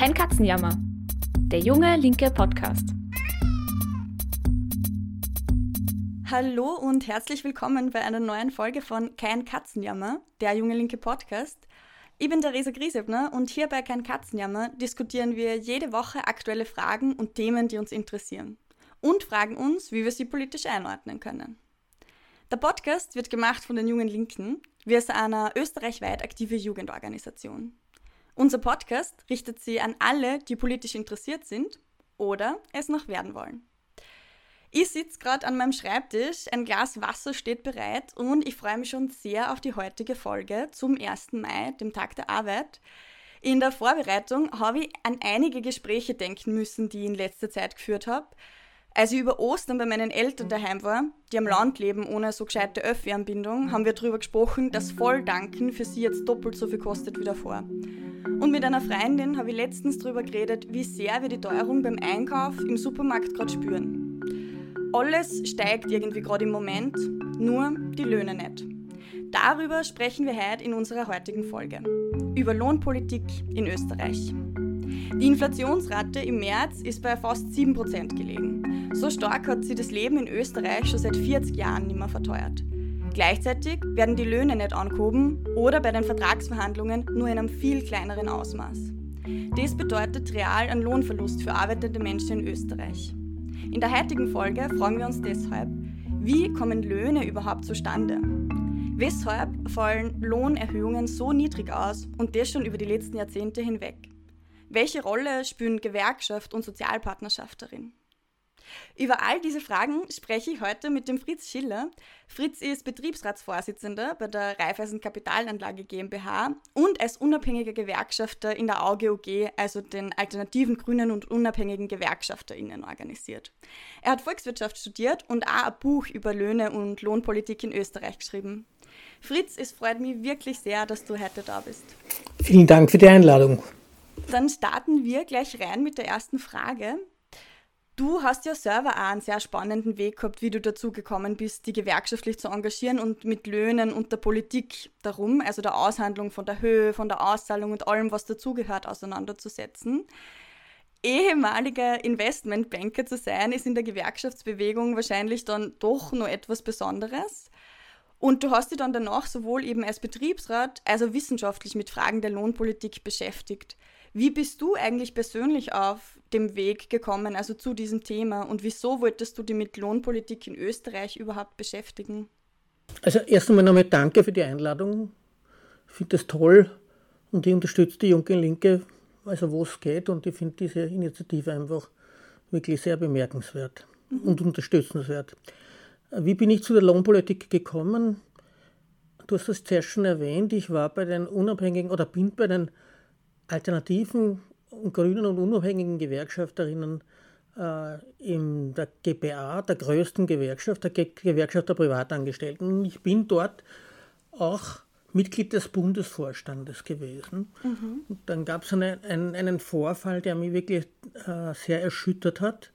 Kein Katzenjammer. Der junge linke Podcast. Hallo und herzlich willkommen bei einer neuen Folge von Kein Katzenjammer, der junge linke Podcast. Ich bin Theresa Griesebner und hier bei Kein Katzenjammer diskutieren wir jede Woche aktuelle Fragen und Themen, die uns interessieren. Und fragen uns, wie wir sie politisch einordnen können. Der Podcast wird gemacht von den Jungen Linken. Wir sind eine österreichweit aktive Jugendorganisation. Unser Podcast richtet sich an alle, die politisch interessiert sind oder es noch werden wollen. Ich sitze gerade an meinem Schreibtisch, ein Glas Wasser steht bereit und ich freue mich schon sehr auf die heutige Folge zum 1. Mai, dem Tag der Arbeit. In der Vorbereitung habe ich an einige Gespräche denken müssen, die ich in letzter Zeit geführt habe. Als ich über Ostern bei meinen Eltern daheim war, die am Land leben ohne so gescheite Öffi-Anbindung, haben wir darüber gesprochen, dass Volldanken für sie jetzt doppelt so viel kostet wie davor. Und mit einer Freundin habe ich letztens darüber geredet, wie sehr wir die Teuerung beim Einkauf im Supermarkt gerade spüren. Alles steigt irgendwie gerade im Moment, nur die Löhne nicht. Darüber sprechen wir heute in unserer heutigen Folge. Über Lohnpolitik in Österreich. Die Inflationsrate im März ist bei fast 7% gelegen. So stark hat sie das Leben in Österreich schon seit 40 Jahren nicht mehr verteuert. Gleichzeitig werden die Löhne nicht angehoben oder bei den Vertragsverhandlungen nur in einem viel kleineren Ausmaß. Dies bedeutet real einen Lohnverlust für arbeitende Menschen in Österreich. In der heutigen Folge fragen wir uns deshalb, wie kommen Löhne überhaupt zustande? Weshalb fallen Lohnerhöhungen so niedrig aus und das schon über die letzten Jahrzehnte hinweg? Welche Rolle spielen Gewerkschaft und Sozialpartnerschaft darin? Über all diese Fragen spreche ich heute mit dem Fritz Schiller. Fritz ist Betriebsratsvorsitzender bei der Raiffeisen Kapitalanlage GmbH und als unabhängiger Gewerkschafter in der AUGOG, also den alternativen Grünen und unabhängigen GewerkschafterInnen, organisiert. Er hat Volkswirtschaft studiert und auch ein Buch über Löhne und Lohnpolitik in Österreich geschrieben. Fritz, es freut mich wirklich sehr, dass du heute da bist. Vielen Dank für die Einladung. Dann starten wir gleich rein mit der ersten Frage. Du hast ja selber auch einen sehr spannenden Weg gehabt, wie du dazu gekommen bist, die gewerkschaftlich zu engagieren und mit Löhnen und der Politik darum, also der Aushandlung von der Höhe, von der Auszahlung und allem, was dazugehört, auseinanderzusetzen. Ehemaliger Investmentbanker zu sein, ist in der Gewerkschaftsbewegung wahrscheinlich dann doch noch etwas Besonderes. Und du hast dich dann danach sowohl eben als Betriebsrat als auch wissenschaftlich mit Fragen der Lohnpolitik beschäftigt. Wie bist du eigentlich persönlich auf dem Weg gekommen, also zu diesem Thema? Und wieso wolltest du dich mit Lohnpolitik in Österreich überhaupt beschäftigen? Also erst einmal nochmal danke für die Einladung. Ich finde das toll und ich unterstütze die Junge Linke, also wo es geht. Und ich finde diese Initiative einfach wirklich sehr bemerkenswert mhm. und unterstützenswert. Wie bin ich zu der Lohnpolitik gekommen? Du hast es zuerst schon erwähnt, ich war bei den unabhängigen oder bin bei den alternativen grünen und unabhängigen Gewerkschafterinnen äh, in der GPA, der größten Gewerkschaft, der Ge Gewerkschaft der Privatangestellten. Ich bin dort auch Mitglied des Bundesvorstandes gewesen. Mhm. Und dann gab es eine, einen, einen, Vorfall, der mich wirklich äh, sehr erschüttert hat.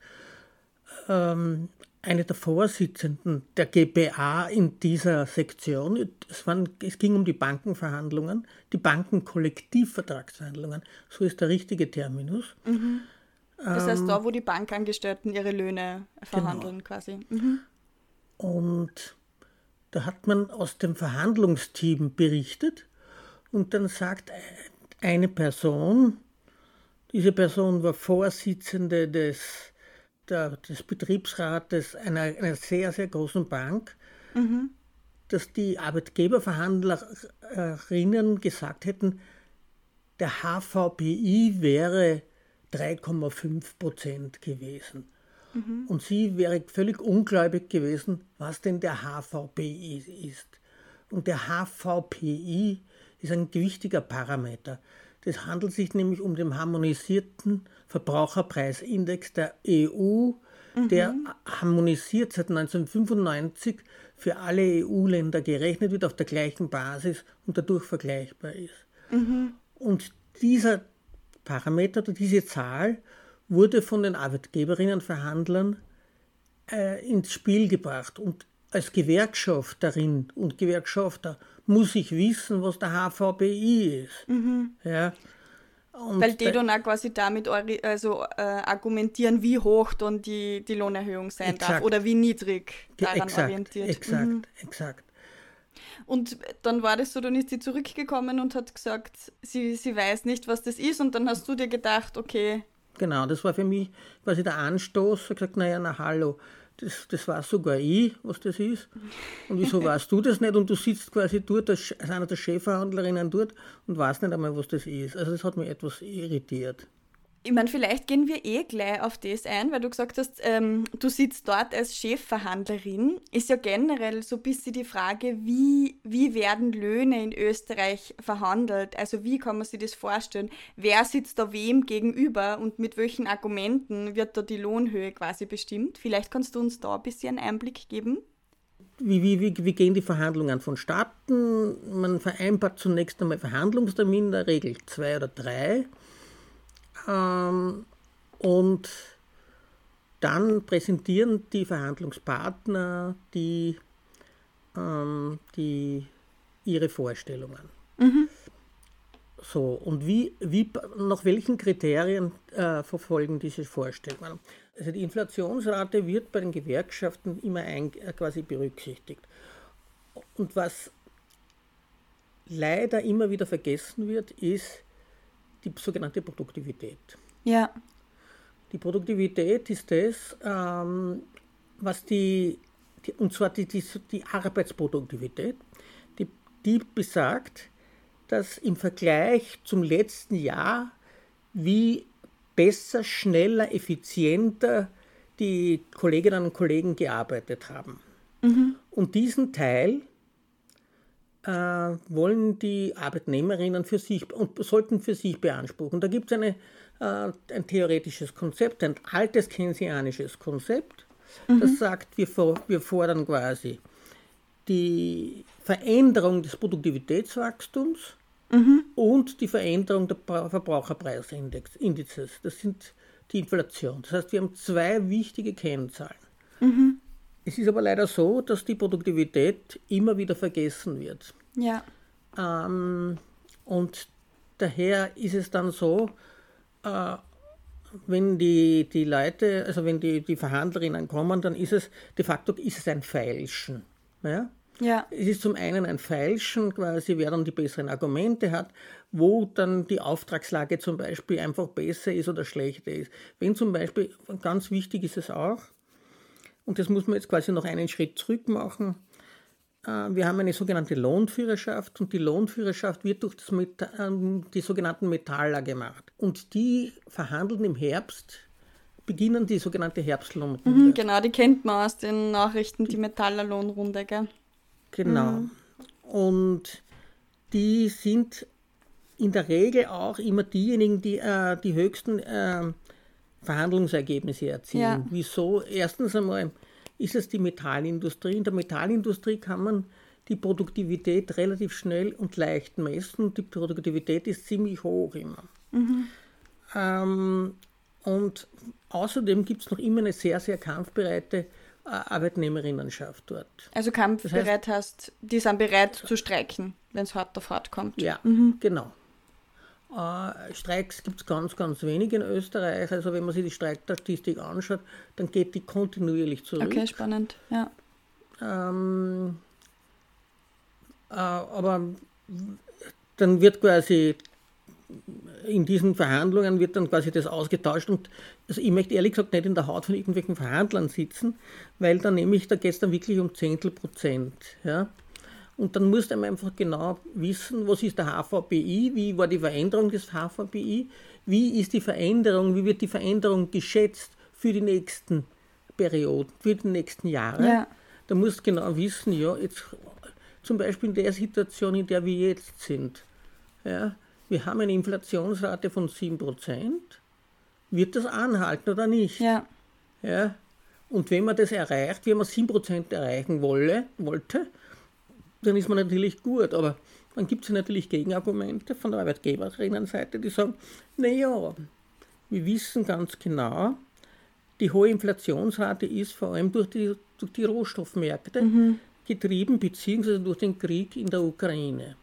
Ähm, eine der Vorsitzenden der GBA in dieser Sektion. Es, waren, es, ging um die Bankenverhandlungen, die Bankenkollektivvertragsverhandlungen. So ist der richtige Terminus. Mhm. Das heißt, da, wo die Bankangestellten ihre Löhne verhandeln, genau. quasi. Mhm. Und da hat man aus dem Verhandlungsteam berichtet und dann sagt eine Person, diese Person war Vorsitzende des der, des Betriebsrates einer, einer sehr, sehr großen Bank, mhm. dass die Arbeitgeberverhandlerinnen gesagt hätten, der HVPI wäre 3,5 Prozent gewesen. Mhm. Und sie wäre völlig ungläubig gewesen, was denn der HVPI ist. Und der HVPI ist ein gewichtiger Parameter. Es handelt sich nämlich um den harmonisierten Verbraucherpreisindex der EU, mhm. der harmonisiert seit 1995 für alle EU-Länder gerechnet wird auf der gleichen Basis und dadurch vergleichbar ist. Mhm. Und dieser Parameter oder diese Zahl wurde von den Arbeitgeberinnenverhandlern äh, ins Spiel gebracht. Und als Gewerkschafterin und Gewerkschafter muss ich wissen, was der HVBI ist. Mhm. Ja. Und Weil die dann auch quasi damit also, äh, argumentieren, wie hoch dann die, die Lohnerhöhung sein exakt. darf oder wie niedrig daran exakt, orientiert. Exakt, mhm. exakt. Und dann war das so, dann ist sie zurückgekommen und hat gesagt, sie, sie weiß nicht, was das ist. Und dann hast du dir gedacht, okay. Genau, das war für mich quasi der Anstoß. Ich habe gesagt, naja, na hallo, das, das weiß sogar ich, was das ist. Und wieso weißt du das nicht? Und du sitzt quasi dort als einer der Chefverhandlerinnen dort und weißt nicht einmal, was das ist. Also das hat mich etwas irritiert. Ich meine, vielleicht gehen wir eh gleich auf das ein, weil du gesagt hast, ähm, du sitzt dort als Chefverhandlerin. Ist ja generell so ein bisschen die Frage, wie, wie werden Löhne in Österreich verhandelt? Also wie kann man sich das vorstellen? Wer sitzt da wem gegenüber und mit welchen Argumenten wird da die Lohnhöhe quasi bestimmt? Vielleicht kannst du uns da ein bisschen einen Einblick geben. Wie, wie, wie, wie gehen die Verhandlungen vonstatten? Man vereinbart zunächst einmal Verhandlungstermin, in der Regel zwei oder drei und dann präsentieren die Verhandlungspartner die, ähm, die ihre Vorstellungen. Mhm. So, und wie, wie, nach welchen Kriterien äh, verfolgen diese Vorstellungen? Also die Inflationsrate wird bei den Gewerkschaften immer ein, äh, quasi berücksichtigt. Und was leider immer wieder vergessen wird, ist, die sogenannte Produktivität. Ja. Die Produktivität ist das, ähm, was die, die, und zwar die, die, die Arbeitsproduktivität, die, die besagt, dass im Vergleich zum letzten Jahr, wie besser, schneller, effizienter die Kolleginnen und Kollegen gearbeitet haben. Mhm. Und diesen Teil wollen die Arbeitnehmerinnen für sich und sollten für sich beanspruchen. Da gibt es äh, ein theoretisches Konzept, ein altes keynesianisches Konzept, mhm. das sagt, wir, wir fordern quasi die Veränderung des Produktivitätswachstums mhm. und die Veränderung der Verbraucherpreisindizes. Das sind die Inflation. Das heißt, wir haben zwei wichtige Kennzahlen. Mhm. Es ist aber leider so, dass die Produktivität immer wieder vergessen wird. Ja. Ähm, und daher ist es dann so, äh, wenn die, die Leute, also wenn die, die Verhandlerinnen kommen, dann ist es de facto ist es ein Feilschen. Ja? Ja. Es ist zum einen ein Feilschen, quasi wer dann die besseren Argumente hat, wo dann die Auftragslage zum Beispiel einfach besser ist oder schlechter ist. Wenn zum Beispiel, ganz wichtig ist es auch, und das muss man jetzt quasi noch einen Schritt zurück machen. Äh, wir haben eine sogenannte Lohnführerschaft und die Lohnführerschaft wird durch das ähm, die sogenannten Metaller gemacht. Und die verhandeln im Herbst, beginnen die sogenannte Herbstlohnrunde. Mhm, genau, die kennt man aus den Nachrichten, die Metaller Lohnrunde, gell? Genau. Mhm. Und die sind in der Regel auch immer diejenigen, die äh, die höchsten äh, Verhandlungsergebnisse erzielen. Ja. Wieso? Erstens einmal ist es die Metallindustrie. In der Metallindustrie kann man die Produktivität relativ schnell und leicht messen. Die Produktivität ist ziemlich hoch immer. Mhm. Ähm, und außerdem gibt es noch immer eine sehr, sehr kampfbereite äh, Arbeitnehmerinnenschaft dort. Also kampfbereit das heißt, heißt, die sind bereit zu streiken, wenn es hart auf hart kommt. Ja, mhm. genau. Äh, Streiks gibt es ganz, ganz wenig in Österreich. Also wenn man sich die Streikstatistik anschaut, dann geht die kontinuierlich zurück. Okay, spannend, ja. Ähm, äh, aber dann wird quasi in diesen Verhandlungen wird dann quasi das ausgetauscht und also ich möchte ehrlich gesagt nicht in der Haut von irgendwelchen Verhandlern sitzen, weil dann nämlich, da geht es dann wirklich um Zehntel Prozent. Ja? Und dann musst du einfach genau wissen, was ist der HVPI, wie war die Veränderung des HVPI, wie ist die Veränderung, wie wird die Veränderung geschätzt für die nächsten Perioden, für die nächsten Jahre. Ja. Da musst du genau wissen, ja, jetzt zum Beispiel in der Situation, in der wir jetzt sind. Ja, wir haben eine Inflationsrate von 7%. Wird das anhalten oder nicht? Ja. ja. Und wenn man das erreicht, wie man 7% erreichen wolle, wollte, dann ist man natürlich gut. Aber dann gibt es natürlich Gegenargumente von der Arbeitgeberinnenseite, die sagen, naja, wir wissen ganz genau, die hohe Inflationsrate ist vor allem durch die, durch die Rohstoffmärkte mhm. getrieben, beziehungsweise durch den Krieg in der Ukraine.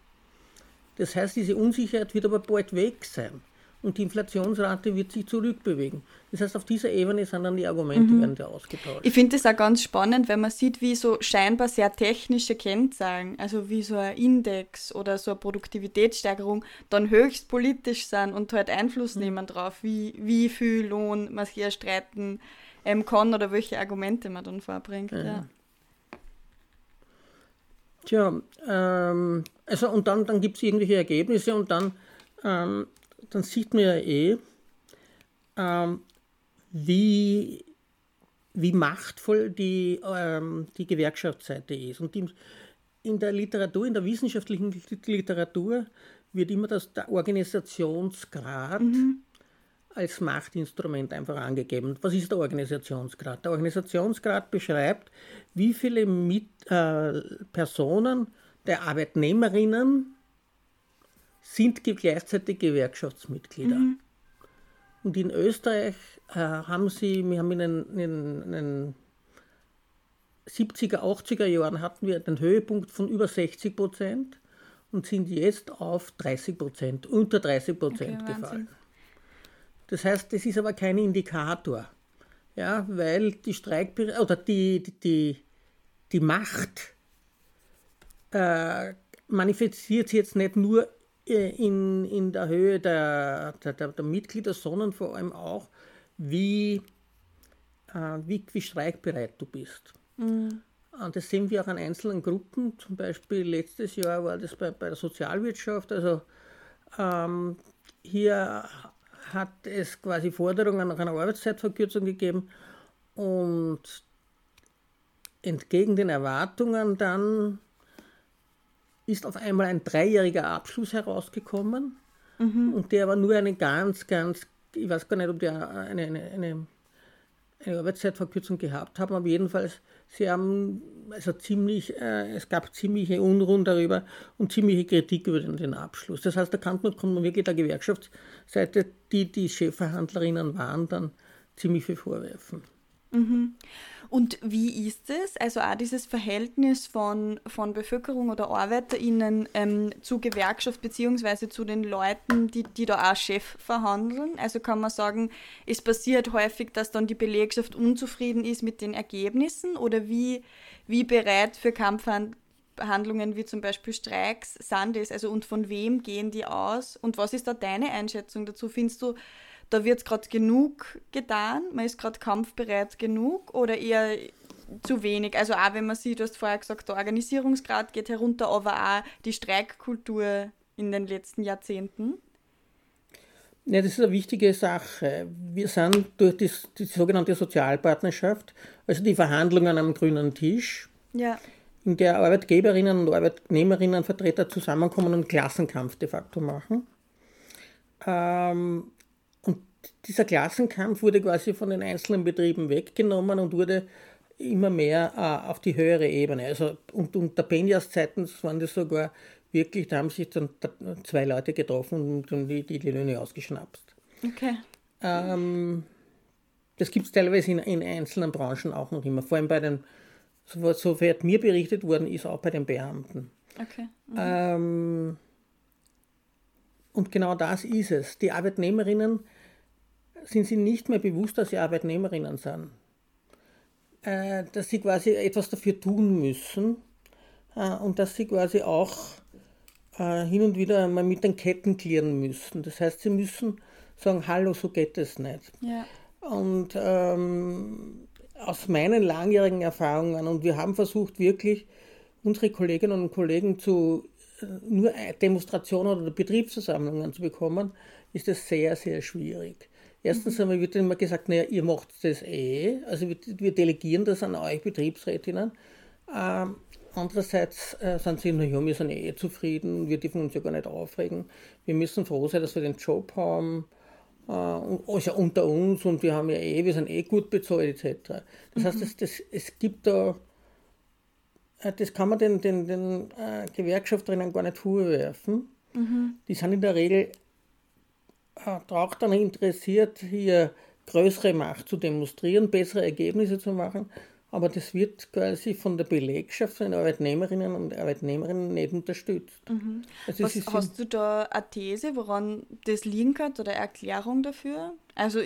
Das heißt, diese Unsicherheit wird aber bald weg sein. Und die Inflationsrate wird sich zurückbewegen. Das heißt, auf dieser Ebene sind dann die Argumente mhm. werden da ausgetauscht. Ich finde das auch ganz spannend, wenn man sieht, wie so scheinbar sehr technische Kennzahlen, also wie so ein Index oder so eine Produktivitätssteigerung, dann höchst politisch sind und halt Einfluss mhm. nehmen drauf, wie, wie viel Lohn man hier streiten ähm, kann oder welche Argumente man dann vorbringt. Ja. ja. Tja, ähm, also und dann, dann gibt es irgendwelche Ergebnisse und dann, ähm, dann sieht man ja eh, ähm, wie, wie machtvoll die, ähm, die Gewerkschaftsseite ist. Und die, in der Literatur, in der wissenschaftlichen Literatur wird immer das, der Organisationsgrad mhm. als Machtinstrument einfach angegeben. Was ist der Organisationsgrad? Der Organisationsgrad beschreibt, wie viele Mit, äh, Personen der Arbeitnehmerinnen sind gleichzeitig Gewerkschaftsmitglieder. Mhm. Und in Österreich äh, haben sie, wir haben in den, in den 70er, 80er Jahren hatten wir den Höhepunkt von über 60 Prozent und sind jetzt auf 30 Prozent, unter 30 Prozent okay, gefallen. Das heißt, das ist aber kein Indikator, ja, weil die Streik oder die, die, die, Macht äh, manifestiert sich jetzt nicht nur in, in der Höhe der, der, der, Mitglieder, sondern vor allem auch, wie, äh, wie, wie streikbereit du bist. Mhm. Und das sehen wir auch an einzelnen Gruppen. Zum Beispiel letztes Jahr war das bei, bei der Sozialwirtschaft. Also ähm, hier hat es quasi Forderungen nach einer Arbeitszeitverkürzung gegeben und entgegen den Erwartungen dann ist auf einmal ein dreijähriger Abschluss herausgekommen mhm. und der war nur eine ganz, ganz, ich weiß gar nicht, ob der eine, eine, eine, eine Arbeitszeitverkürzung gehabt haben, aber jedenfalls, sie haben also ziemlich, äh, es gab ziemliche Unruhen darüber und ziemliche Kritik über den, den Abschluss. Das heißt, da kann man, kann man wirklich der Gewerkschaftsseite, die die Chefverhandlerinnen waren, dann ziemlich viel vorwerfen. Mhm. Und wie ist es, also auch dieses Verhältnis von, von Bevölkerung oder ArbeiterInnen ähm, zu Gewerkschaft beziehungsweise zu den Leuten, die, die da auch Chef verhandeln? Also kann man sagen, es passiert häufig, dass dann die Belegschaft unzufrieden ist mit den Ergebnissen oder wie, wie bereit für Kampfhandlungen wie zum Beispiel Streiks sind das? Also und von wem gehen die aus? Und was ist da deine Einschätzung dazu? Findest du, da wird gerade genug getan, man ist gerade kampfbereit genug oder eher zu wenig. Also auch wenn man sieht, du hast vorher gesagt, der Organisierungsgrad geht herunter, aber auch die Streikkultur in den letzten Jahrzehnten. Ja, das ist eine wichtige Sache. Wir sind durch die, die sogenannte Sozialpartnerschaft, also die Verhandlungen am grünen Tisch, ja. in der Arbeitgeberinnen und Arbeitnehmerinnen Vertreter zusammenkommen und Klassenkampf de facto machen. Ähm, dieser Klassenkampf wurde quasi von den einzelnen Betrieben weggenommen und wurde immer mehr äh, auf die höhere Ebene. Also und unter Penjas Zeiten waren das sogar wirklich, da haben sich dann zwei Leute getroffen und die, die, die Löhne ausgeschnapst. Okay. Ähm, das gibt es teilweise in, in, einzelnen Branchen auch noch immer, vor allem bei den, soweit mir berichtet worden ist, auch bei den Beamten. Okay. Mhm. Ähm, und genau das ist es. Die Arbeitnehmerinnen sind sie nicht mehr bewusst, dass sie Arbeitnehmerinnen sind. Äh, dass sie quasi etwas dafür tun müssen äh, und dass sie quasi auch äh, hin und wieder mal mit den Ketten klären müssen. Das heißt, sie müssen sagen, hallo, so geht es nicht. Ja. Und ähm, aus meinen langjährigen Erfahrungen, und wir haben versucht wirklich, unsere Kolleginnen und Kollegen zu nur Demonstrationen oder Betriebsversammlungen zu bekommen, ist das sehr, sehr schwierig. Erstens einmal wird immer gesagt, naja, ihr macht das eh, also wir, wir delegieren das an euch Betriebsrätinnen. Ähm, andererseits äh, sind sie, naja, wir sind eh zufrieden, wir dürfen uns ja gar nicht aufregen. Wir müssen froh sein, dass wir den Job haben, äh, also unter uns und wir haben ja eh, wir sind eh gut bezahlt etc. Das mhm. heißt, das, das, es gibt da, äh, das kann man den, den, den äh, Gewerkschafterinnen gar nicht vorwerfen. Mhm. Die sind in der Regel auch daran interessiert, hier größere Macht zu demonstrieren, bessere Ergebnisse zu machen. aber das wird quasi von der Belegschaft, von den Arbeitnehmerinnen und Arbeitnehmern nicht unterstützt. Mhm. Also Was, hast du da eine These, woran das liegen kann oder Erklärung dafür? Also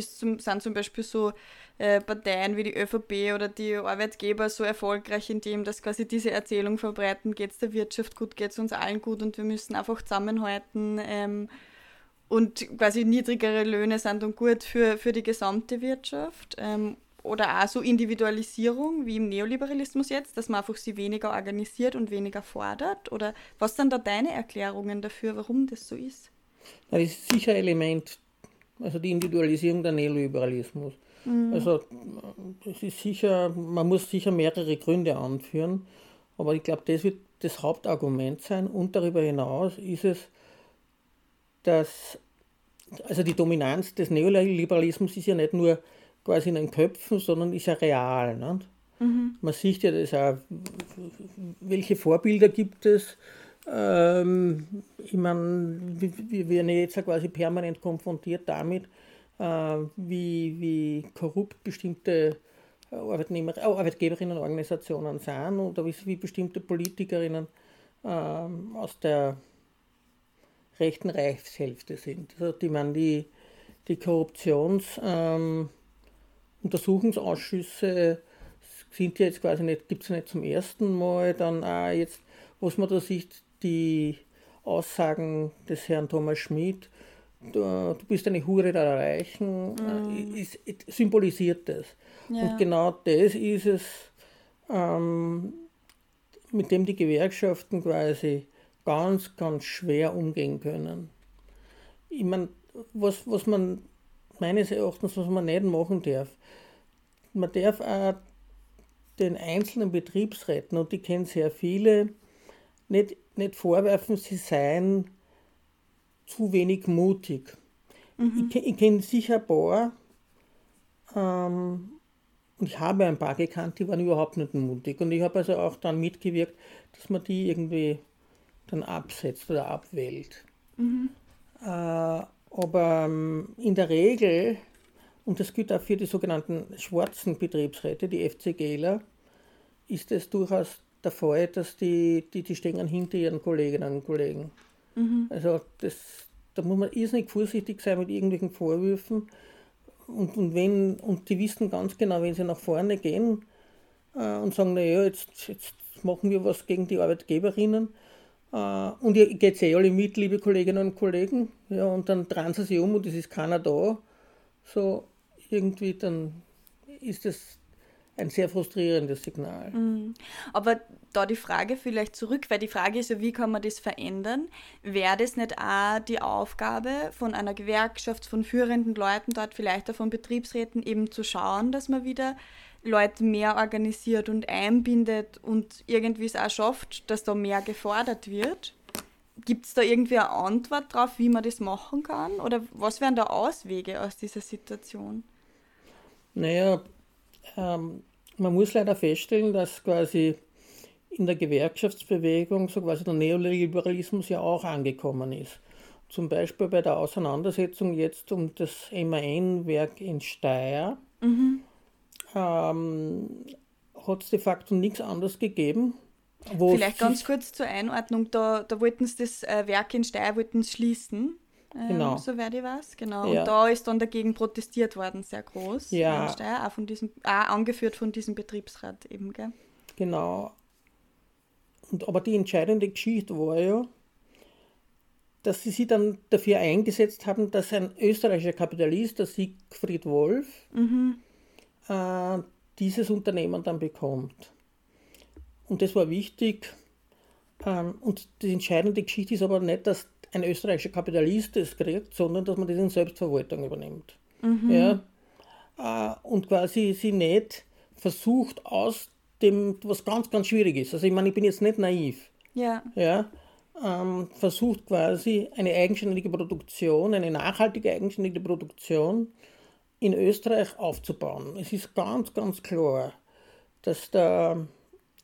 zum, sind zum Beispiel so äh, Parteien wie die ÖVP oder die Arbeitgeber so erfolgreich, indem dass quasi diese Erzählung verbreiten, geht es der Wirtschaft gut, geht es uns allen gut und wir müssen einfach zusammenhalten ähm, und quasi niedrigere Löhne sind dann gut für, für die gesamte Wirtschaft. Ähm, oder auch so Individualisierung wie im Neoliberalismus jetzt, dass man einfach sie weniger organisiert und weniger fordert? Oder was sind da deine Erklärungen dafür, warum das so ist? Das ist sicher ein Element, also die Individualisierung der Neoliberalismus. Mhm. Also es ist sicher, man muss sicher mehrere Gründe anführen, aber ich glaube, das wird das Hauptargument sein. Und darüber hinaus ist es, dass also die Dominanz des Neoliberalismus ist ja nicht nur quasi in den Köpfen, sondern ist ja real. Nicht? Mhm. Man sieht ja das auch, welche Vorbilder gibt es. Ähm, ich meine, wir werden jetzt ja quasi permanent konfrontiert damit, äh, wie, wie korrupt bestimmte Arbeitnehmer, äh, Arbeitgeberinnenorganisationen sind oder wie, wie bestimmte Politikerinnen äh, aus der rechten Reichshälfte sind. Also die, man, die, die Korruptions... Ähm, sind ja jetzt quasi nicht, gibt es nicht zum ersten Mal. Dann auch jetzt, was man da sieht, die Aussagen des Herrn Thomas Schmidt, du, du bist eine Hure der Reichen, mm. ist, symbolisiert das. Ja. Und genau das ist es, ähm, mit dem die Gewerkschaften quasi ganz, ganz schwer umgehen können. Ich meine, was, was man meines Erachtens, was man nicht machen darf, man darf auch den einzelnen Betriebsräten, und die kennen sehr viele, nicht, nicht vorwerfen, sie seien zu wenig mutig. Mhm. Ich, ich kenne sicher ein paar, ähm, und ich habe ein paar gekannt, die waren überhaupt nicht mutig. Und ich habe also auch dann mitgewirkt, dass man die irgendwie dann absetzt oder abwählt. Mhm. Äh, aber ähm, in der Regel und das gilt auch für die sogenannten schwarzen Betriebsräte, die FCGler, ist es durchaus der Fall, dass die, die, die stehen hinter ihren Kolleginnen und Kollegen. Mhm. Also das, da muss man irrsinnig vorsichtig sein mit irgendwelchen Vorwürfen. Und, und, wenn, und die wissen ganz genau, wenn sie nach vorne gehen äh, und sagen, naja, jetzt, jetzt machen wir was gegen die Arbeitgeberinnen, und ihr geht eh alle mit, liebe Kolleginnen und Kollegen. Ja, und dann drehen sie sich um und es ist keiner da. So, irgendwie, dann ist das ein sehr frustrierendes Signal. Mhm. Aber da die Frage vielleicht zurück, weil die Frage ist ja, wie kann man das verändern? Wäre das nicht auch die Aufgabe von einer Gewerkschaft, von führenden Leuten dort, vielleicht auch von Betriebsräten, eben zu schauen, dass man wieder Leute mehr organisiert und einbindet und irgendwie es auch schafft, dass da mehr gefordert wird? Gibt es da irgendwie eine Antwort drauf, wie man das machen kann? Oder was wären da Auswege aus dieser Situation? Naja, ähm, man muss leider feststellen, dass quasi in der Gewerkschaftsbewegung so quasi der Neoliberalismus ja auch angekommen ist. Zum Beispiel bei der Auseinandersetzung jetzt um das MAN-Werk in Steyr mhm. Ähm, hat es de facto nichts anderes gegeben. Vielleicht ganz kurz zur Einordnung, da, da wollten sie das äh, Werk in Steyr wollten schließen ähm, genau. soweit ich weiß, genau. Ja. Und da ist dann dagegen protestiert worden, sehr groß. Ja. Steyr, auch, von diesem, auch angeführt von diesem Betriebsrat eben, gell? Genau. Und, aber die entscheidende Geschichte war ja, dass sie sich dann dafür eingesetzt haben, dass ein österreichischer Kapitalist, der Siegfried Wolf, mhm. Äh, dieses Unternehmen dann bekommt. Und das war wichtig. Ähm, und die entscheidende Geschichte ist aber nicht, dass ein österreichischer Kapitalist das kriegt, sondern dass man das in Selbstverwaltung übernimmt. Mhm. Ja? Äh, und quasi sie nicht versucht aus dem, was ganz, ganz schwierig ist. Also ich meine, ich bin jetzt nicht naiv. Ja. ja ähm, versucht quasi eine eigenständige Produktion, eine nachhaltige eigenständige Produktion in Österreich aufzubauen. Es ist ganz, ganz klar, dass der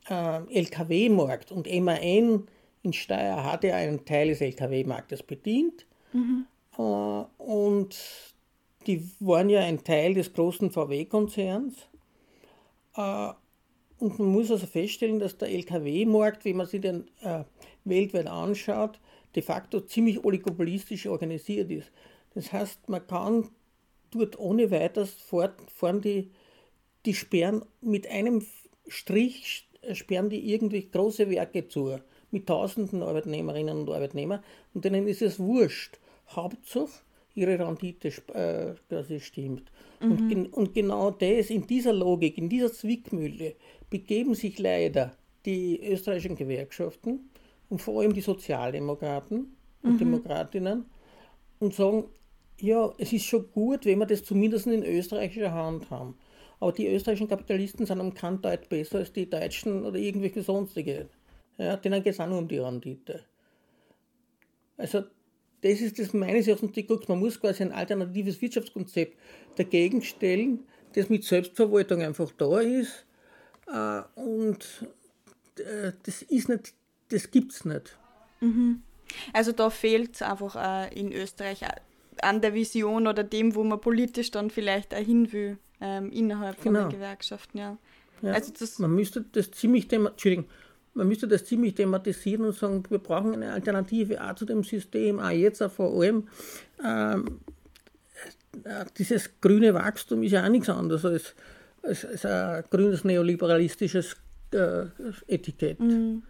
äh, LKW-Markt und MAN in Steyr hat er einen Teil des Lkw-Marktes bedient. Mhm. Äh, und die waren ja ein Teil des großen VW-Konzerns. Äh, und man muss also feststellen, dass der Lkw-Markt, wenn man sich den äh, weltweit anschaut, de facto ziemlich oligopolistisch organisiert ist. Das heißt, man kann dort ohne weiteres fortfahren, die, die sperren mit einem Strich, sperren die irgendwie große Werke zu, mit tausenden Arbeitnehmerinnen und Arbeitnehmern, und denen ist es wurscht. Hauptsache, ihre Rendite äh, quasi stimmt. Mhm. Und, gen und genau das, in dieser Logik, in dieser Zwickmühle, begeben sich leider die österreichischen Gewerkschaften und vor allem die Sozialdemokraten und mhm. Demokratinnen und sagen, ja, es ist schon gut, wenn wir das zumindest in österreichischer Hand haben. Aber die österreichischen Kapitalisten sind am keinen Deut besser als die Deutschen oder irgendwelche sonstige. Ja, denen geht es auch nur um die Rendite. Also, das ist das meines Erachtens die Krux. Man muss quasi ein alternatives Wirtschaftskonzept dagegen stellen, das mit Selbstverwaltung einfach da ist. Äh, und äh, das ist nicht, das gibt es nicht. Mhm. Also da fehlt einfach äh, in Österreich an der Vision oder dem, wo man politisch dann vielleicht auch hin will, ähm, innerhalb genau. von den Gewerkschaften, ja. ja. Also das man müsste das ziemlich Entschuldigung, man müsste das ziemlich thematisieren und sagen, wir brauchen eine Alternative auch zu dem System, auch jetzt auch vor allem. Ähm, äh, dieses grüne Wachstum ist ja auch nichts anderes als, als, als ein grünes neoliberalistisches äh, Etikett. Mhm.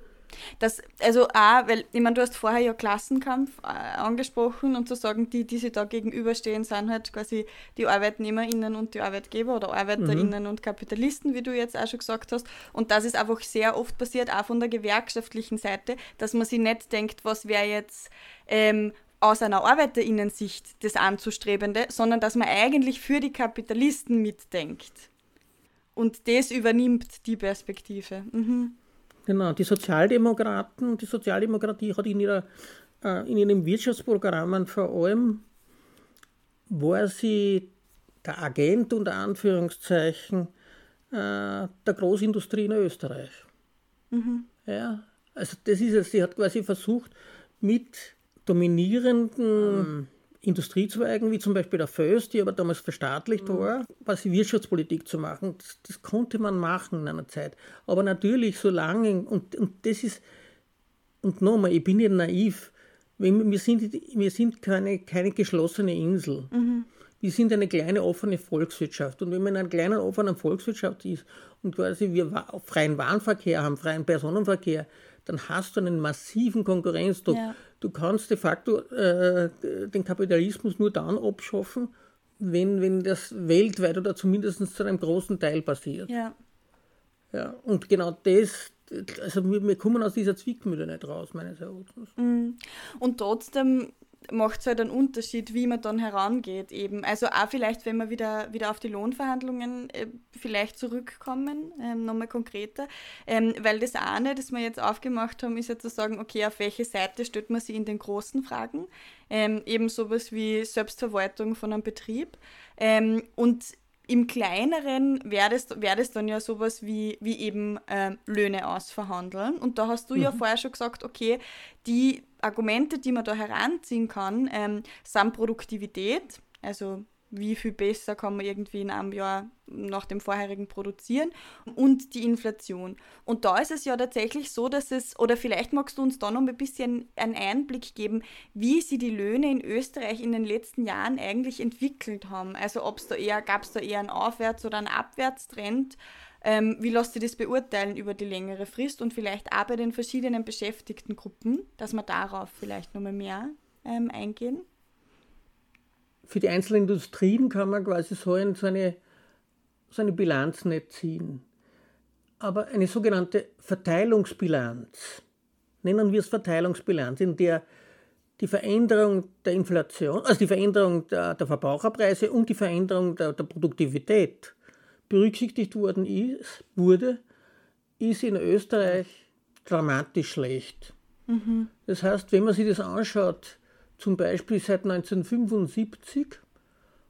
Das, also auch, weil, ich meine, du hast vorher ja Klassenkampf äh, angesprochen und zu sagen, die, die sich da gegenüberstehen, sind halt quasi die ArbeitnehmerInnen und die Arbeitgeber oder ArbeiterInnen mhm. und Kapitalisten, wie du jetzt auch schon gesagt hast. Und das ist einfach sehr oft passiert, auch von der gewerkschaftlichen Seite, dass man sich nicht denkt, was wäre jetzt ähm, aus einer ArbeiterInnen-Sicht das Anzustrebende, sondern dass man eigentlich für die Kapitalisten mitdenkt. Und das übernimmt die Perspektive. Mhm. Genau, die Sozialdemokraten, die Sozialdemokratie hat in, ihrer, äh, in ihren Wirtschaftsprogrammen vor allem, war sie der Agent unter Anführungszeichen äh, der Großindustrie in Österreich. Mhm. Ja, also das ist es, sie hat quasi versucht, mit dominierenden mhm. Industriezweigen, wie zum Beispiel der Föst, die aber damals verstaatlicht mhm. war, quasi Wirtschaftspolitik zu machen. Das, das, konnte man machen in einer Zeit. Aber natürlich, solange, und, und das ist, und nochmal, ich bin nicht naiv, wir sind, wir sind keine, keine geschlossene Insel. Mhm. Wir sind eine kleine offene Volkswirtschaft. Und wenn man in einer kleinen offenen Volkswirtschaft ist und quasi wir freien Warenverkehr haben, freien Personenverkehr, dann hast du einen massiven Konkurrenzdruck. Ja. Du kannst de facto äh, den Kapitalismus nur dann abschaffen, wenn, wenn das weltweit oder zumindest zu einem großen Teil passiert. Ja. Ja, und genau das, also wir, wir kommen aus dieser Zwickmühle nicht raus, meines Erachtens. Mhm. Und trotzdem macht es halt einen Unterschied, wie man dann herangeht eben. Also auch vielleicht, wenn wir wieder, wieder auf die Lohnverhandlungen äh, vielleicht zurückkommen, ähm, nochmal konkreter, ähm, weil das eine, das wir jetzt aufgemacht haben, ist ja zu sagen, okay, auf welche Seite stellt man sie in den großen Fragen, ähm, eben sowas wie Selbstverwaltung von einem Betrieb. Ähm, und im Kleineren wäre das, wär das dann ja sowas wie, wie eben äh, Löhne ausverhandeln. Und da hast du mhm. ja vorher schon gesagt, okay, die Argumente, die man da heranziehen kann, ähm, sind Produktivität, also wie viel besser kann man irgendwie in einem Jahr nach dem vorherigen produzieren und die Inflation. Und da ist es ja tatsächlich so, dass es, oder vielleicht magst du uns da noch ein bisschen einen Einblick geben, wie sie die Löhne in Österreich in den letzten Jahren eigentlich entwickelt haben. Also ob es da eher, gab es da eher einen Aufwärts- oder einen Abwärtstrend? Ähm, wie lässt sich das beurteilen über die längere Frist und vielleicht auch bei den verschiedenen Beschäftigtengruppen, dass wir darauf vielleicht nochmal mehr ähm, eingehen? Für die einzelnen Industrien kann man quasi so, ein, so, eine, so eine Bilanz nicht ziehen. Aber eine sogenannte Verteilungsbilanz, nennen wir es Verteilungsbilanz, in der die Veränderung der Inflation, also die Veränderung der, der Verbraucherpreise und die Veränderung der, der Produktivität berücksichtigt worden ist, wurde, ist in Österreich dramatisch schlecht. Mhm. Das heißt, wenn man sich das anschaut, zum Beispiel seit 1975,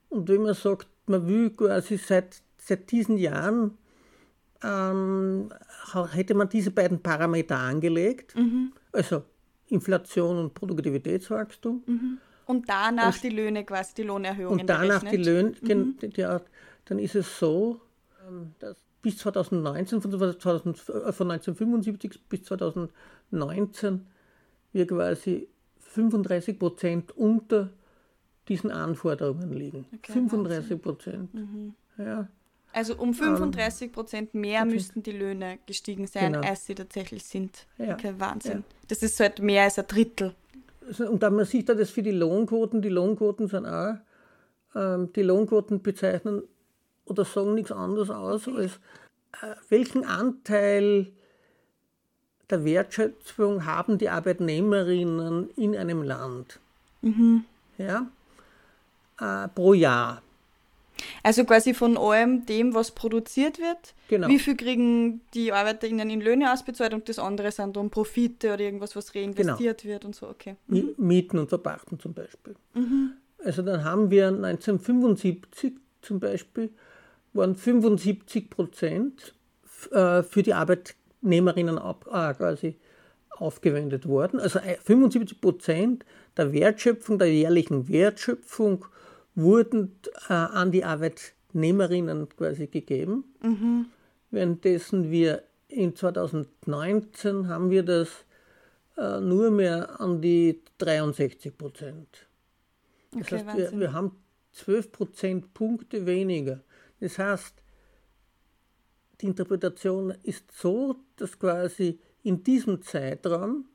und wenn man sagt, man will quasi seit, seit diesen Jahren, ähm, hätte man diese beiden Parameter angelegt, mhm. also Inflation und Produktivitätswachstum. Mhm. Und danach und, die Löhne quasi, die Lohnerhöhungen. Und danach berechnet. die Löhne, mhm. ja, dann ist es so, ähm, dass bis 2019, von, 2000, äh, von 1975 bis 2019, wir quasi 35 Prozent unter diesen Anforderungen liegen. Okay, 35 Prozent. Mhm. Ja. Also um 35 Prozent mehr müssten die Löhne gestiegen sein, genau. als sie tatsächlich sind. Ja. Okay, Wahnsinn. Ja. Das ist halt mehr als ein Drittel. Also, und dann man sieht da das für die Lohnquoten. Die Lohnquoten sind auch, ähm, die Lohnquoten bezeichnen oder sagen nichts anderes aus, als äh, welchen Anteil der Wertschöpfung haben die Arbeitnehmerinnen in einem Land. Mhm. Ja? Äh, pro Jahr. Also quasi von allem dem, was produziert wird. Genau. Wie viel kriegen die ArbeiterInnen in Löhne ausbezahlt und das andere sind dann Profite oder irgendwas, was reinvestiert genau. wird und so, okay. Mhm. Mieten und Verpachten zum Beispiel. Mhm. Also dann haben wir 1975 zum Beispiel, waren 75 Prozent äh, für die Arbeitnehmerinnen ab, äh, quasi aufgewendet worden. Also 75 Prozent der Wertschöpfung, der jährlichen Wertschöpfung wurden äh, an die Arbeitnehmerinnen quasi gegeben. Mhm. Währenddessen wir in 2019 haben wir das äh, nur mehr an die 63 Prozent. Das okay, heißt, wir, wir, haben 12 Prozentpunkte weniger. Das heißt, die Interpretation ist so, dass quasi in diesem Zeitraum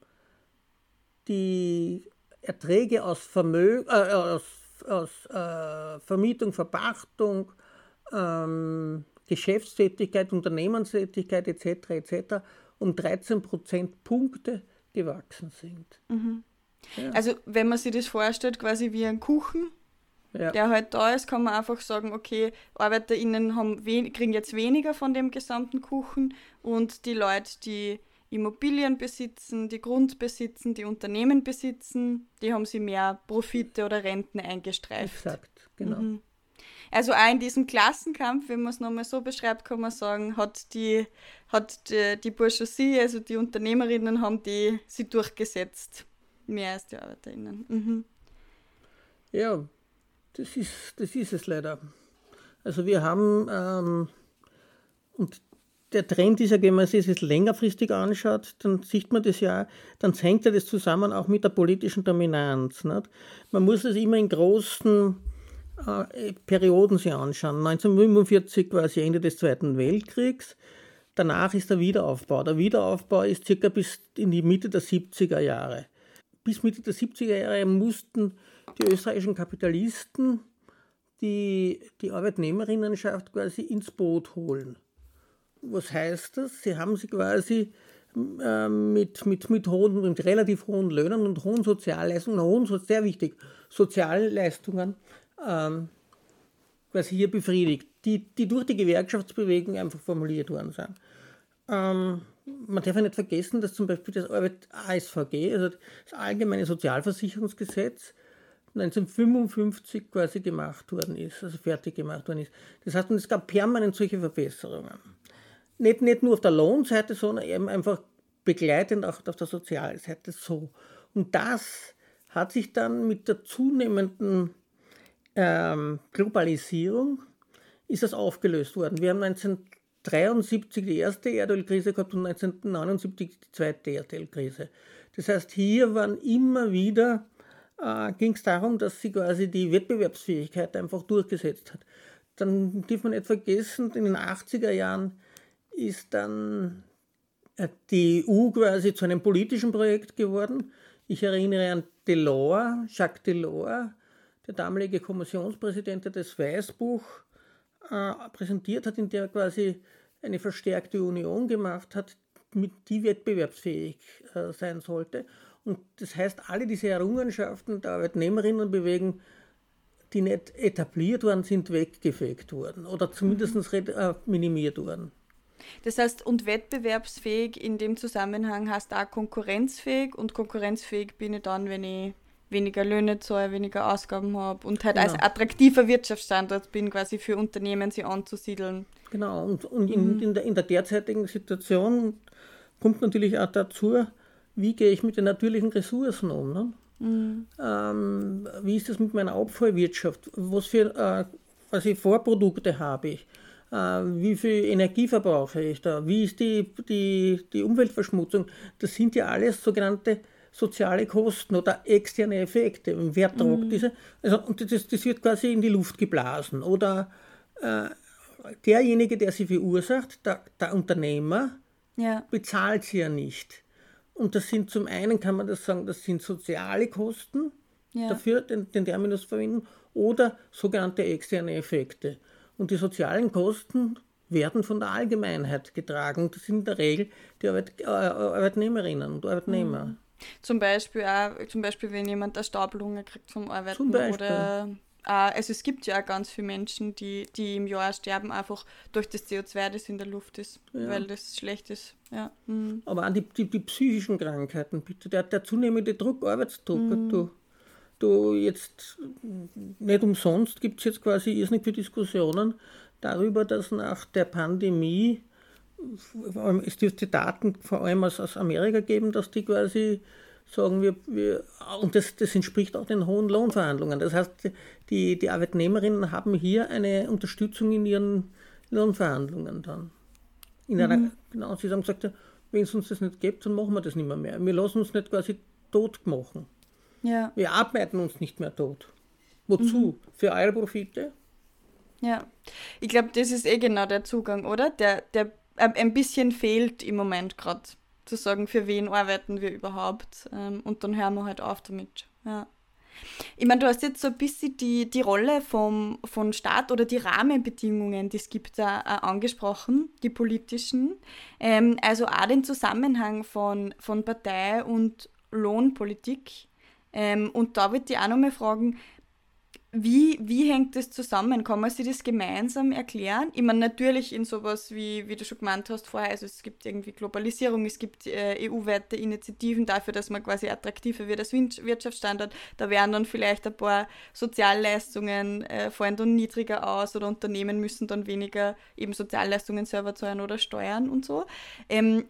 die Erträge aus, Vermögen, äh, aus aus äh, Vermietung, Verpachtung, ähm, Geschäftstätigkeit, Unternehmenstätigkeit etc. etc. um 13 Prozentpunkte gewachsen sind. Mhm. Ja. Also wenn man sich das vorstellt, quasi wie ein Kuchen, ja. der halt da ist, kann man einfach sagen, okay, ArbeiterInnen haben kriegen jetzt weniger von dem gesamten Kuchen und die Leute, die Immobilien besitzen, die Grund besitzen, die Unternehmen besitzen, die haben sie mehr Profite oder Renten eingestreift. Exakt, genau. Mhm. Also auch in diesem Klassenkampf, wenn man es nochmal so beschreibt, kann man sagen, hat die, hat die, die Bourgeoisie, also die Unternehmerinnen, haben die sie durchgesetzt. Mehr als die ArbeiterInnen. Mhm. Ja, das ist, das ist es leider. Also wir haben, ähm, und der Trend ist ja, wenn man sich das längerfristig anschaut, dann sieht man das ja, dann hängt ja das zusammen auch mit der politischen Dominanz. Nicht? Man muss es immer in großen äh, Perioden sich anschauen. 1945 war es Ende des Zweiten Weltkriegs. Danach ist der Wiederaufbau. Der Wiederaufbau ist circa bis in die Mitte der 70er Jahre. Bis Mitte der 70er Jahre mussten die österreichischen Kapitalisten die, die Arbeitnehmerinnenschaft quasi ins Boot holen. Was heißt das? Sie haben sie quasi äh, mit, mit, mit, hohen, mit relativ hohen Löhnen und hohen Sozialleistungen, hohen, sehr wichtig, Sozialleistungen ähm, quasi hier befriedigt, die, die durch die Gewerkschaftsbewegung einfach formuliert worden sind. Ähm, man darf ja nicht vergessen, dass zum Beispiel das ASVG, also das Allgemeine Sozialversicherungsgesetz, 1955 quasi gemacht worden ist, also fertig gemacht worden ist. Das heißt, es gab permanent solche Verbesserungen nicht, nicht nur auf der Lohnseite, sondern eben einfach begleitend auch auf der Sozialseite so. Und das hat sich dann mit der zunehmenden ähm, Globalisierung ist das aufgelöst worden. Wir haben 1973 die erste Erdölkrise gehabt und 1979 die zweite Erdölkrise. Das heißt, hier waren immer wieder, äh, ging es darum, dass sie quasi die Wettbewerbsfähigkeit einfach durchgesetzt hat. Dann darf man nicht vergessen, in den 80er Jahren ist dann äh, die EU quasi zu einem politischen Projekt geworden. Ich erinnere an Delors, Jacques Delors, der damalige Kommissionspräsident, der das Weißbuch äh, präsentiert hat, in der quasi eine verstärkte Union gemacht hat, mit die wettbewerbsfähig äh, sein sollte. Und das heißt, alle diese Errungenschaften der Arbeitnehmerinnenbewegung, die nicht etabliert worden sind, weggefegt worden oder zumindest mhm. äh, minimiert worden. Das heißt, und wettbewerbsfähig in dem Zusammenhang heißt auch konkurrenzfähig und konkurrenzfähig bin ich dann, wenn ich weniger Löhne zahle, weniger Ausgaben habe und halt genau. als attraktiver Wirtschaftsstandort bin, quasi für Unternehmen sie anzusiedeln. Genau, und, und in, mhm. in, der, in der derzeitigen Situation kommt natürlich auch dazu, wie gehe ich mit den natürlichen Ressourcen um. Ne? Mhm. Ähm, wie ist das mit meiner Abfallwirtschaft? Was für äh, quasi Vorprodukte habe ich? äh, wie viel Energie verbrauche ich da, wie ist die, die, die Umweltverschmutzung. Das sind ja alles sogenannte soziale Kosten oder externe Effekte. Wer tragt mhm. diese? Also, und das, das wird quasi in die Luft geblasen. Oder äh, derjenige, der sie verursacht, der, der Unternehmer, ja. bezahlt sie ja nicht. Und das sind zum einen, kann man das sagen, das sind soziale Kosten, ja. dafür den, den Terminus verwenden, oder sogenannte externe Effekte. Und die sozialen Kosten werden von der Allgemeinheit getragen. Das sind in der Regel die Arbeit, äh, Arbeitnehmerinnen und Arbeitnehmer. Mhm. Zum Beispiel auch, zum Beispiel, wenn jemand eine Staublunge kriegt vom Arbeiten oder also es gibt ja auch ganz viele Menschen, die, die im Jahr sterben, einfach durch das CO2, das in der Luft ist, ja. weil das schlecht ist. Ja. Mhm. Aber auch die, die, die, psychischen Krankheiten, bitte, der, der zunehmende Druck, Arbeitsdruck, mhm. du, du jetzt nicht umsonst gibt es jetzt quasi irrsinnig viele Diskussionen darüber, dass nach der Pandemie es dürfte Daten vor allem aus, aus Amerika geben, dass die quasi sagen wir, wir und das, das entspricht auch den hohen Lohnverhandlungen. Das heißt, die, die Arbeitnehmerinnen haben hier eine Unterstützung in ihren Lohnverhandlungen dann. In mhm. einer, genau, sie haben gesagt, wenn es uns das nicht gibt, dann machen wir das nicht mehr. mehr. Wir lassen uns nicht quasi tot machen. Ja. Wir arbeiten uns nicht mehr tot. Wozu? Mhm. Für eure Profite? Ja, ich glaube, das ist eh genau der Zugang, oder? Der, der ein bisschen fehlt im Moment gerade. Zu sagen, für wen arbeiten wir überhaupt? Ähm, und dann hören wir halt auf damit. Ja. Ich meine, du hast jetzt so ein bisschen die, die Rolle vom, von Staat oder die Rahmenbedingungen, die es gibt, da äh, angesprochen, die politischen. Ähm, also auch den Zusammenhang von, von Partei und Lohnpolitik. Ähm, und da würde ich auch nochmal fragen, wie, wie hängt das zusammen? Kann man sich das gemeinsam erklären? Ich meine, natürlich in sowas, wie, wie du schon gemeint hast vorher, also es gibt irgendwie Globalisierung, es gibt äh, EU-weite Initiativen dafür, dass man quasi attraktiver wird als Wirtschaftsstandort. Da werden dann vielleicht ein paar Sozialleistungen, äh, fallen dann niedriger aus oder Unternehmen müssen dann weniger eben Sozialleistungen selber zahlen oder steuern und so. Ähm,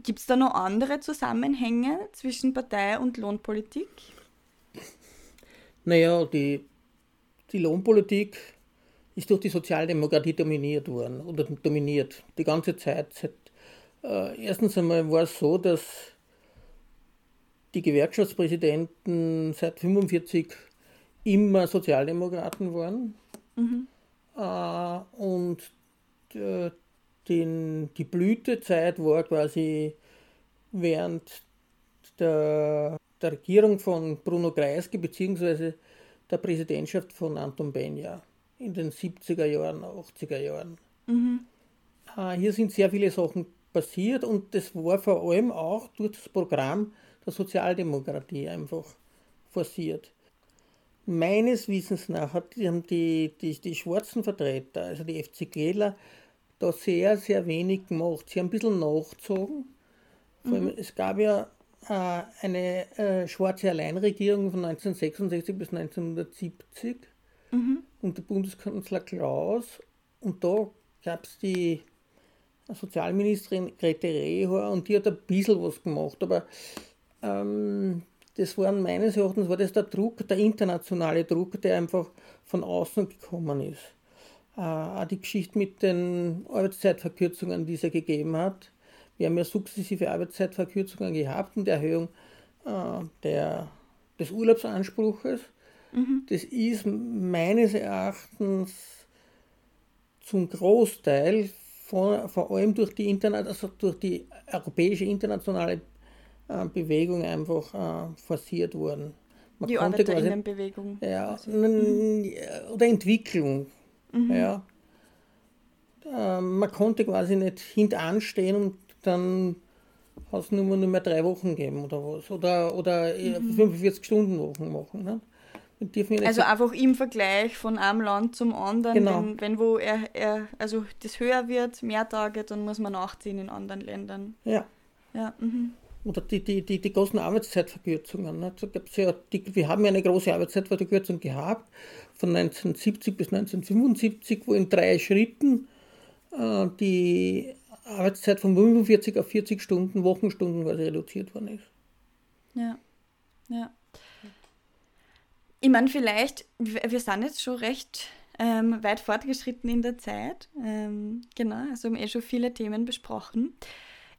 gibt es da noch andere Zusammenhänge zwischen Partei und Lohnpolitik? Naja, die die Lohnpolitik ist durch die Sozialdemokratie dominiert worden oder dominiert die ganze Zeit. Seit, äh, erstens einmal war es so, dass die Gewerkschaftspräsidenten seit 1945 immer Sozialdemokraten waren mhm. äh, und äh, den, die Blütezeit war quasi während der, der Regierung von Bruno Kreisky beziehungsweise der Präsidentschaft von Anton Benja in den 70er Jahren, 80er Jahren. Mhm. Hier sind sehr viele Sachen passiert und das war vor allem auch durch das Programm der Sozialdemokratie einfach forciert. Meines Wissens nach haben die, die, die schwarzen Vertreter, also die FCGler, da sehr, sehr wenig gemacht. Sie haben ein bisschen nachgezogen. Mhm. Es gab ja äh, eine äh, schwarze Alleinregierung von 1966 bis 1970 mhm. unter Bundeskanzler Klaus. Und da gab es die Sozialministerin Grete Rehor und die hat ein bisschen was gemacht. Aber ähm, das waren meines Erachtens war das der Druck, der internationale Druck, der einfach von außen gekommen ist. Äh, auch die Geschichte mit den Arbeitszeitverkürzungen, die es ja gegeben hat wir haben ja sukzessive Arbeitszeitverkürzungen gehabt und Erhöhung äh, der, des Urlaubsanspruches. Mhm. Das ist meines Erachtens zum Großteil von, vor allem durch die, Internet, also durch die europäische internationale äh, Bewegung einfach äh, forciert worden. Man die Arbeiterinnenbewegung. Ja, also, oder Entwicklung. Mhm. Ja. Äh, man konnte quasi nicht hintanstehen und dann hast du nur, nur mehr drei Wochen geben oder was. Oder, oder mhm. 45 Stunden Wochen machen. Ne? Also einfach im Vergleich von einem Land zum anderen, genau. wenn, wenn wo er, er, also das höher wird, mehr Tage, dann muss man nachziehen in anderen Ländern. Ja. ja mhm. Oder die, die, die, die großen Arbeitszeitverkürzungen. Ne? Ja, die, wir haben ja eine große Arbeitszeitverkürzung gehabt von 1970 bis 1975, wo in drei Schritten äh, die Arbeitszeit von 45 auf 40 Stunden, Wochenstunden quasi reduziert worden ist. Ja, ja. Ich meine, vielleicht, wir sind jetzt schon recht ähm, weit fortgeschritten in der Zeit. Ähm, genau, also haben eh schon viele Themen besprochen.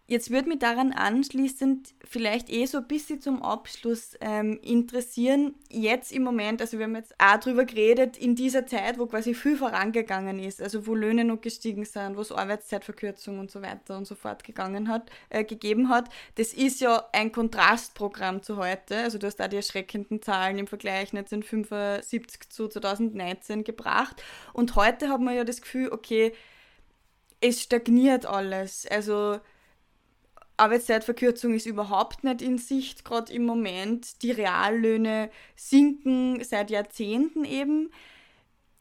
Jetzt würde mich daran anschließend vielleicht eh so ein bisschen zum Abschluss ähm, interessieren, jetzt im Moment, also wir haben jetzt auch drüber geredet, in dieser Zeit, wo quasi viel vorangegangen ist, also wo Löhne noch gestiegen sind, wo es Arbeitszeitverkürzung und so weiter und so fort gegangen hat, äh, gegeben hat, das ist ja ein Kontrastprogramm zu heute, also du hast da die erschreckenden Zahlen im Vergleich 1975 zu 2019 gebracht. Und heute haben wir ja das Gefühl, okay, es stagniert alles, also Arbeitszeitverkürzung ist überhaupt nicht in Sicht, gerade im Moment. Die Reallöhne sinken seit Jahrzehnten eben.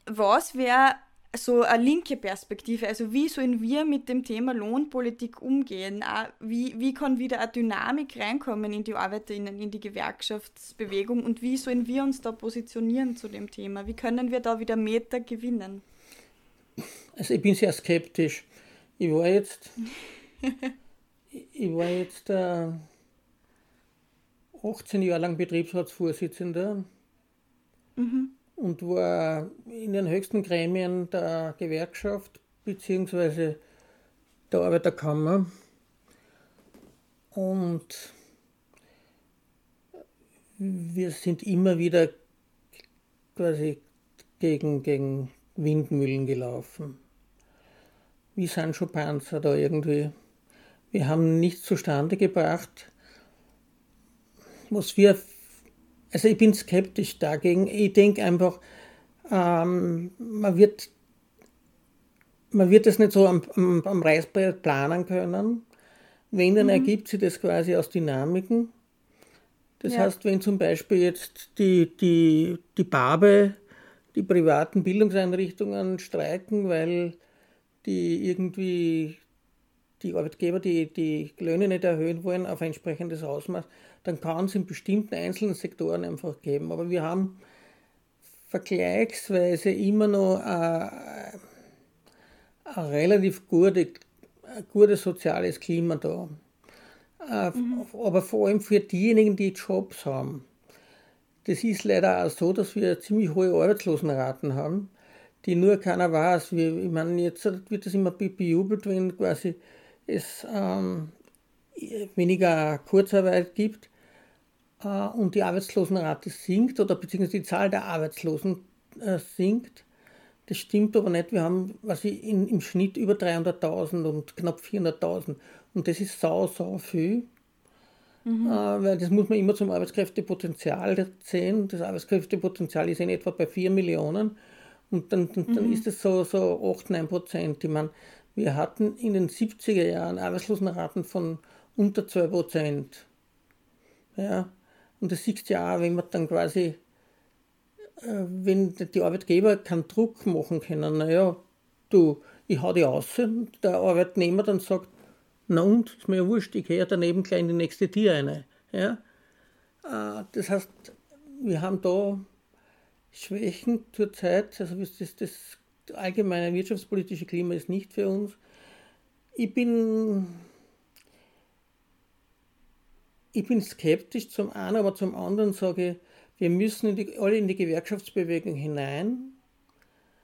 Was wäre so eine linke Perspektive? Also wie sollen wir mit dem Thema Lohnpolitik umgehen? Wie, wie kann wieder eine Dynamik reinkommen in die ArbeiterInnen, in die Gewerkschaftsbewegung und wie sollen wir uns da positionieren zu dem Thema? Wie können wir da wieder Meter gewinnen? Also ich bin sehr skeptisch. Ich war jetzt ich war jetzt äh, 18 Jahre lang Betriebsratsvorsitzender mhm. und war in den höchsten Gremien der Gewerkschaft bzw. der Arbeiterkammer. Und wir sind immer wieder quasi gegen, gegen Windmühlen gelaufen. Wie Sancho Panza da irgendwie wir haben nichts zustande gebracht, was wir, also ich bin skeptisch dagegen. Ich denke einfach, ähm, man wird man wird das nicht so am, am, am Reißbrett planen können. Wenn, dann mhm. ergibt sich das quasi aus Dynamiken. Das ja. heißt, wenn zum Beispiel jetzt die, die, die Barbe, die privaten Bildungseinrichtungen streiken, weil die irgendwie die Arbeitgeber die, die Löhne nicht erhöhen wollen auf ein entsprechendes Ausmaß, dann kann es in bestimmten einzelnen Sektoren einfach geben. Aber wir haben vergleichsweise immer noch ein, ein relativ gute, ein gutes soziales Klima da. Äh, mhm. Aber vor allem für diejenigen, die Jobs haben. Das ist leider auch so, dass wir ziemlich hohe Arbeitslosenraten haben, die nur keiner weiß. ich meine, jetzt wird das immer bejubelt, wenn quasi es ähm, weniger Kurzarbeit gibt äh, und die Arbeitslosenrate sinkt oder beziehungsweise die Zahl der Arbeitslosen äh, sinkt. Das stimmt aber nicht. Wir haben was ich, in, im Schnitt über 300.000 und knapp 400.000 und das ist sau, sau viel. Mhm. Äh, weil das muss man immer zum Arbeitskräftepotenzial sehen. Das Arbeitskräftepotenzial ist in etwa bei 4 Millionen und dann, dann, mhm. ist es so, so 8, 9 Prozent. Ich meine, wir hatten in den 70er Jahren Arbeitslosenraten von unter 2 Prozent. Ja, und das siehst du ja auch, wenn man dann quasi, äh, wenn die Arbeitgeber keinen Druck machen können, naja, du, ich hau die aus, und der Arbeitnehmer dann sagt, na und, ist mir ja wurscht, ich gehe daneben gleich in die nächste Tier rein. Ja? Äh, das heißt, wir haben da Schwächen zurzeit, also das, das allgemeine wirtschaftspolitische Klima ist nicht für uns. Ich bin, ich bin skeptisch zum einen, aber zum anderen sage ich, wir müssen in die, alle in die Gewerkschaftsbewegung hinein.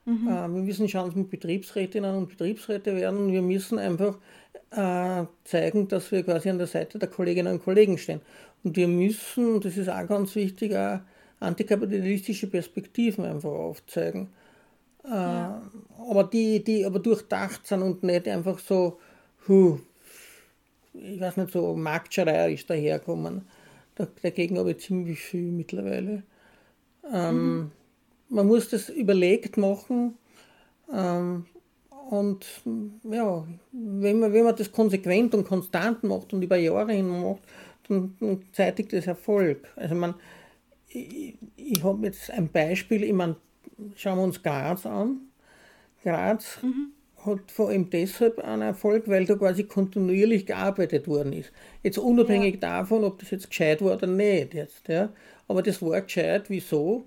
Mhm. Äh, wir müssen schauen, dass wir Betriebsrätinnen und Betriebsräte werden. Wir müssen einfach äh, zeigen, dass wir quasi an der Seite der Kolleginnen und Kollegen stehen. Und wir müssen, das ist auch ganz wichtig, auch antikapitalistische Perspektiven einfach aufzeigen. Ja. Äh, aber die, die aber durchdacht sind und nicht einfach so, hu, ich weiß nicht, so marktschreierisch daherkommen. dagegen habe ich ziemlich viel mittlerweile. Ähm, mhm. Man muss das überlegt machen. Ähm, und ja, wenn man, wenn man das konsequent und konstant macht und über Jahre hin macht, dann, dann zeitigt das Erfolg. Also man, ich, ich habe jetzt ein Beispiel, ich meine, schauen wir uns Graz an. Graz mhm. hat vor allem deshalb einen Erfolg, weil da quasi kontinuierlich gearbeitet worden ist. Jetzt unabhängig ja. davon, ob das jetzt gescheit war oder nicht. Jetzt, ja. Aber das war gescheit. Wieso?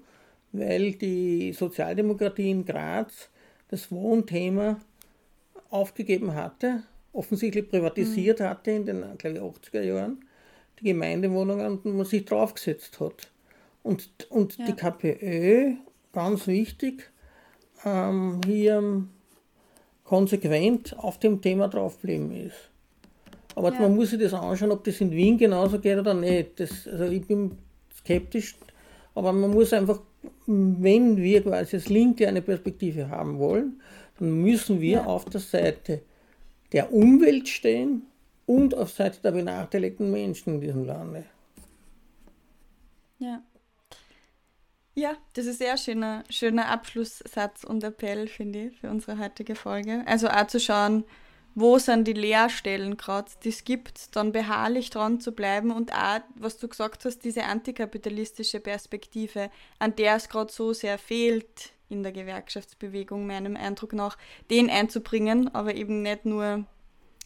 Weil die Sozialdemokratie in Graz das Wohnthema aufgegeben hatte, offensichtlich privatisiert mhm. hatte in den glaube ich, 80er Jahren, die Gemeindewohnungen und man sich draufgesetzt hat. Und, und ja. die KPÖ ganz wichtig, ähm, hier konsequent auf dem Thema draufgeblieben ist. Aber ja. man muss sich das anschauen, ob das in Wien genauso geht oder nicht. Das, also ich bin skeptisch, aber man muss einfach, wenn wir quasi als Linke eine Perspektive haben wollen, dann müssen wir ja. auf der Seite der Umwelt stehen und auf Seite der benachteiligten Menschen in diesem Lande. Ja. Ja, das ist sehr schöner, schöner Abschlusssatz und Appell, finde ich, für unsere heutige Folge. Also auch zu schauen, wo sind die Leerstellen gerade, die es gibt, dann beharrlich dran zu bleiben und auch, was du gesagt hast, diese antikapitalistische Perspektive, an der es gerade so sehr fehlt in der Gewerkschaftsbewegung, meinem Eindruck nach, den einzubringen, aber eben nicht nur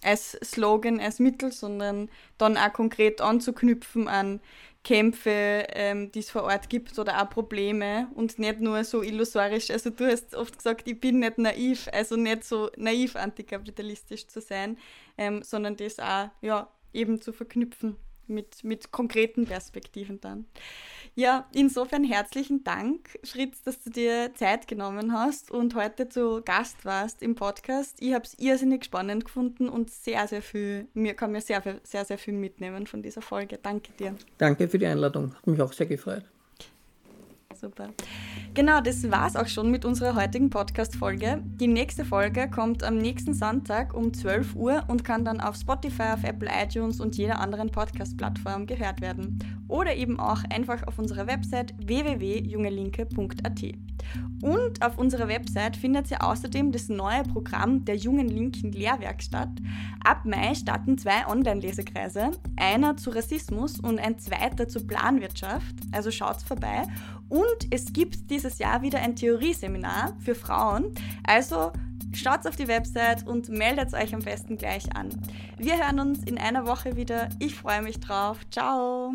als Slogan, als Mittel, sondern dann auch konkret anzuknüpfen an Kämpfe, ähm, die es vor Ort gibt oder auch Probleme und nicht nur so illusorisch. Also du hast oft gesagt, ich bin nicht naiv, also nicht so naiv antikapitalistisch zu sein, ähm, sondern das auch ja, eben zu verknüpfen mit, mit konkreten Perspektiven dann. Ja, insofern herzlichen Dank, Fritz, dass du dir Zeit genommen hast und heute zu Gast warst im Podcast. Ich habe es irrsinnig spannend gefunden und sehr, sehr viel, mir kann mir sehr, sehr, sehr viel mitnehmen von dieser Folge. Danke dir. Danke für die Einladung, hat mich auch sehr gefreut. Super. Genau, das war's auch schon mit unserer heutigen Podcast-Folge. Die nächste Folge kommt am nächsten Sonntag um 12 Uhr und kann dann auf Spotify, auf Apple iTunes und jeder anderen Podcast-Plattform gehört werden. Oder eben auch einfach auf unserer Website www.jungelinke.at. Und auf unserer Website findet ihr außerdem das neue Programm der Jungen Linken Lehrwerkstatt. Ab Mai starten zwei Online-Lesekreise, einer zu Rassismus und ein zweiter zu Planwirtschaft. Also schaut vorbei. Und es gibt dieses Jahr wieder ein Theorieseminar für Frauen. Also schaut auf die Website und meldet euch am besten gleich an. Wir hören uns in einer Woche wieder. Ich freue mich drauf. Ciao!